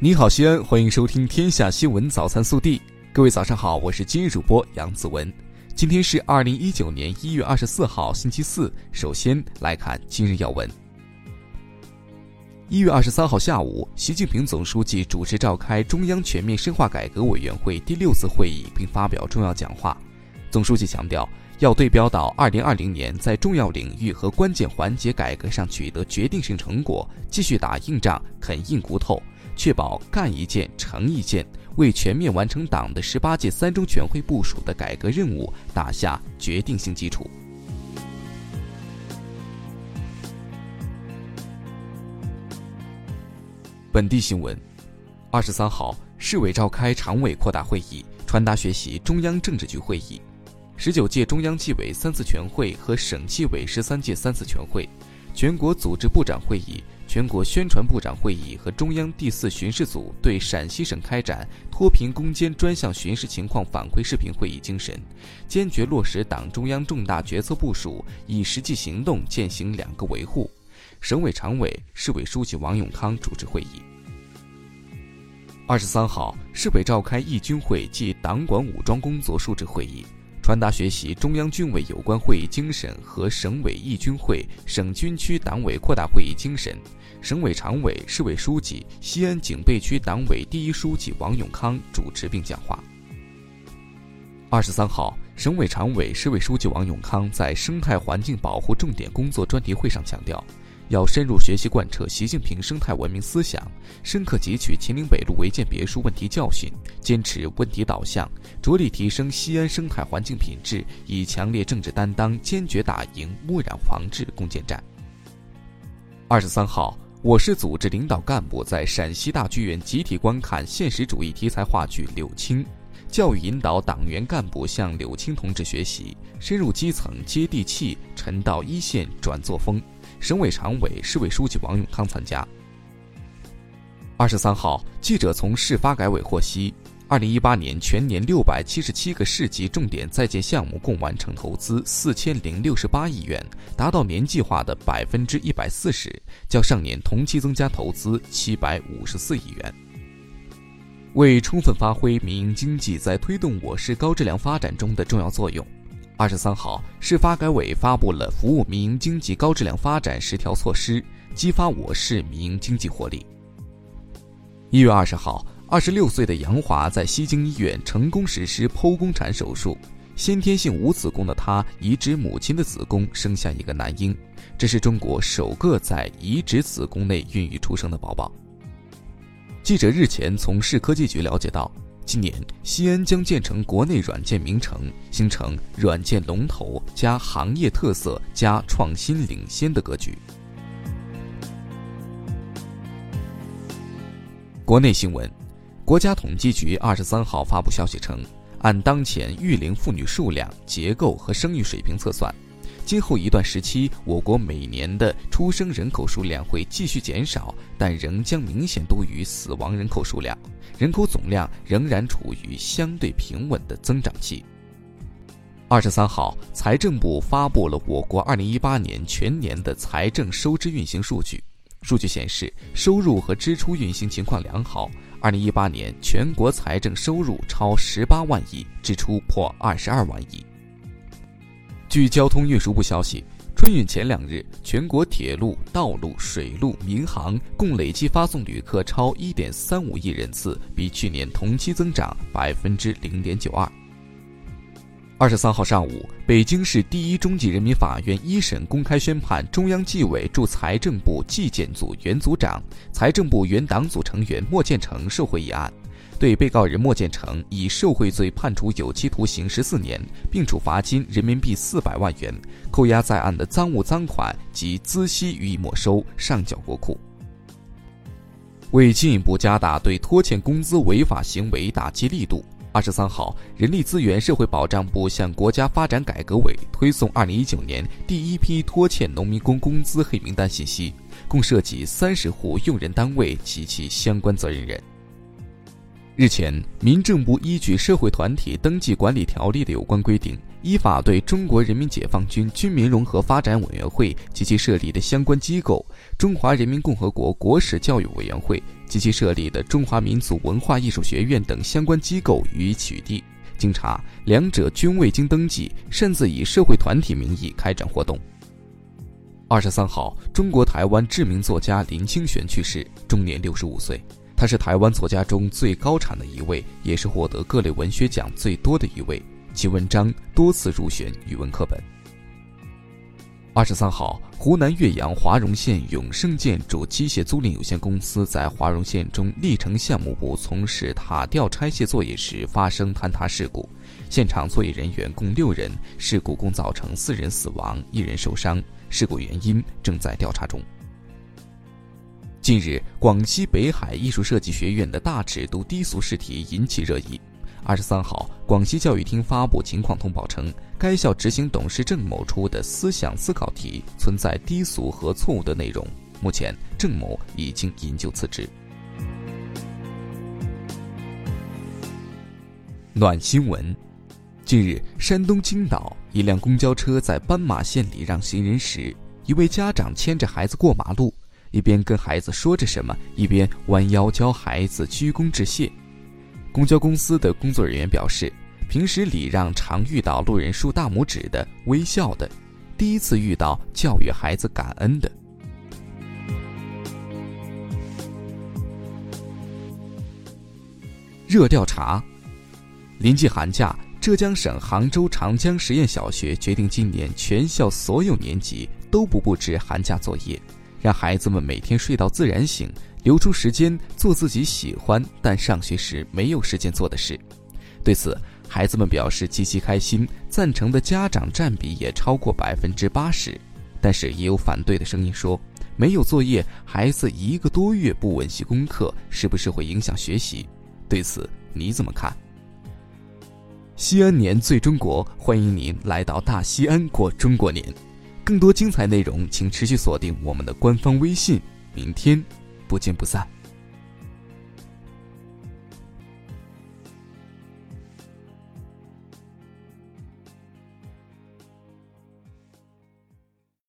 你好，西安，欢迎收听《天下新闻早餐速递》。各位早上好，我是今日主播杨子文。今天是二零一九年一月二十四号，星期四。首先来看今日要闻。一月二十三号下午，习近平总书记主持召开中央全面深化改革委员会第六次会议，并发表重要讲话。总书记强调，要对标到二零二零年，在重要领域和关键环节改革上取得决定性成果，继续打硬仗、啃硬骨头。确保干一件成一件，为全面完成党的十八届三中全会部署的改革任务打下决定性基础。本地新闻：二十三号，市委召开常委扩大会议，传达学习中央政治局会议，十九届中央纪委三次全会和省纪委十三届三次全会，全国组织部长会议。全国宣传部长会议和中央第四巡视组对陕西省开展脱贫攻坚专项巡视情况反馈视频会议精神，坚决落实党中央重大决策部署，以实际行动践行“两个维护”。省委常委、市委书记王永康主持会议。二十三号，市委召开义军会暨党管武装工作述职会议。传达学习中央军委有关会议精神和省委义军会、省军区党委扩大会议精神，省委常委、市委书记、西安警备区党委第一书记王永康主持并讲话。二十三号，省委常委、市委书记王永康在生态环境保护重点工作专题会上强调。要深入学习贯彻习近平生态文明思想，深刻汲取秦岭北路违建别墅问题教训，坚持问题导向，着力提升西安生态环境品质，以强烈政治担当，坚决打赢污染防治攻坚战。二十三号，我市组织领导干部在陕西大剧院集体观看现实主义题材话剧《柳青》，教育引导党员干部向柳青同志学习，深入基层接地气，沉到一线转作风。省委常委、市委书记王永康参加。二十三号，记者从市发改委获悉，二零一八年全年六百七十七个市级重点在建项目共完成投资四千零六十八亿元，达到年计划的百分之一百四十，较上年同期增加投资七百五十四亿元。为充分发挥民营经济在推动我市高质量发展中的重要作用。二十三号，市发改委发布了服务民营经济高质量发展十条措施，激发我市民营经济活力。一月二十号，二十六岁的杨华在西京医院成功实施剖宫产手术，先天性无子宫的她移植母亲的子宫，生下一个男婴，这是中国首个在移植子宫内孕育出生的宝宝。记者日前从市科技局了解到。今年，西安将建成国内软件名城，形成软件龙头加行业特色加创新领先的格局。国内新闻，国家统计局二十三号发布消息称，按当前育龄妇女数量、结构和生育水平测算。今后一段时期，我国每年的出生人口数量会继续减少，但仍将明显多于死亡人口数量，人口总量仍然处于相对平稳的增长期。二十三号，财政部发布了我国二零一八年全年的财政收支运行数据，数据显示，收入和支出运行情况良好。二零一八年全国财政收入超十八万亿，支出破二十二万亿。据交通运输部消息，春运前两日，全国铁路、道路、水路、民航共累计发送旅客超一点三五亿人次，比去年同期增长百分之零点九二。二十三号上午，北京市第一中级人民法院一审公开宣判中央纪委驻财政部纪检组原组长、财政部原党组成员莫建成受贿一案。对被告人莫建成以受贿罪判处有期徒刑十四年，并处罚金人民币四百万元，扣押在案的赃物赃款及孳息予以没收，上缴国库。为进一步加大对拖欠工资违法行为打击力度，二十三号，人力资源社会保障部向国家发展改革委推送二零一九年第一批拖欠农民工工资黑名单信息，共涉及三十户用人单位及其相关责任人。日前，民政部依据《社会团体登记管理条例》的有关规定，依法对中国人民解放军军民融合发展委员会及其设立的相关机构、中华人民共和国国史教育委员会、及其设立的中华民族文化艺术学院等相关机构予以取缔。经查，两者均未经登记，擅自以社会团体名义开展活动。二十三号，中国台湾知名作家林清玄去世，终年六十五岁。他是台湾作家中最高产的一位，也是获得各类文学奖最多的一位。其文章多次入选语文课本。二十三号，湖南岳阳华容县永盛建筑机械租赁有限公司在华容县中历城项目部从事塔吊拆卸作业时发生坍塌事故，现场作业人员共六人，事故共造成四人死亡，一人受伤，事故原因正在调查中。近日，广西北海艺术设计学院的大尺度低俗试题引起热议。二十三号，广西教育厅发布情况通报称，该校执行董事郑某出的思想思考题存在低俗和错误的内容。目前，郑某已经引咎辞职。暖新闻：近日，山东青岛一辆公交车在斑马线礼让行人时，一位家长牵着孩子过马路，一边跟孩子说着什么，一边弯腰教孩子鞠躬致谢。公交公司的工作人员表示，平时礼让常遇到路人竖大拇指的、微笑的，第一次遇到教育孩子感恩的。热调查：临近寒假，浙江省杭州长江实验小学决定今年全校所有年级都不布置寒假作业，让孩子们每天睡到自然醒。留出时间做自己喜欢但上学时没有时间做的事，对此，孩子们表示极其开心，赞成的家长占比也超过百分之八十。但是也有反对的声音说，没有作业，孩子一个多月不温习功课，是不是会影响学习？对此你怎么看？西安年最中国，欢迎您来到大西安过中国年。更多精彩内容，请持续锁定我们的官方微信。明天。不见不散。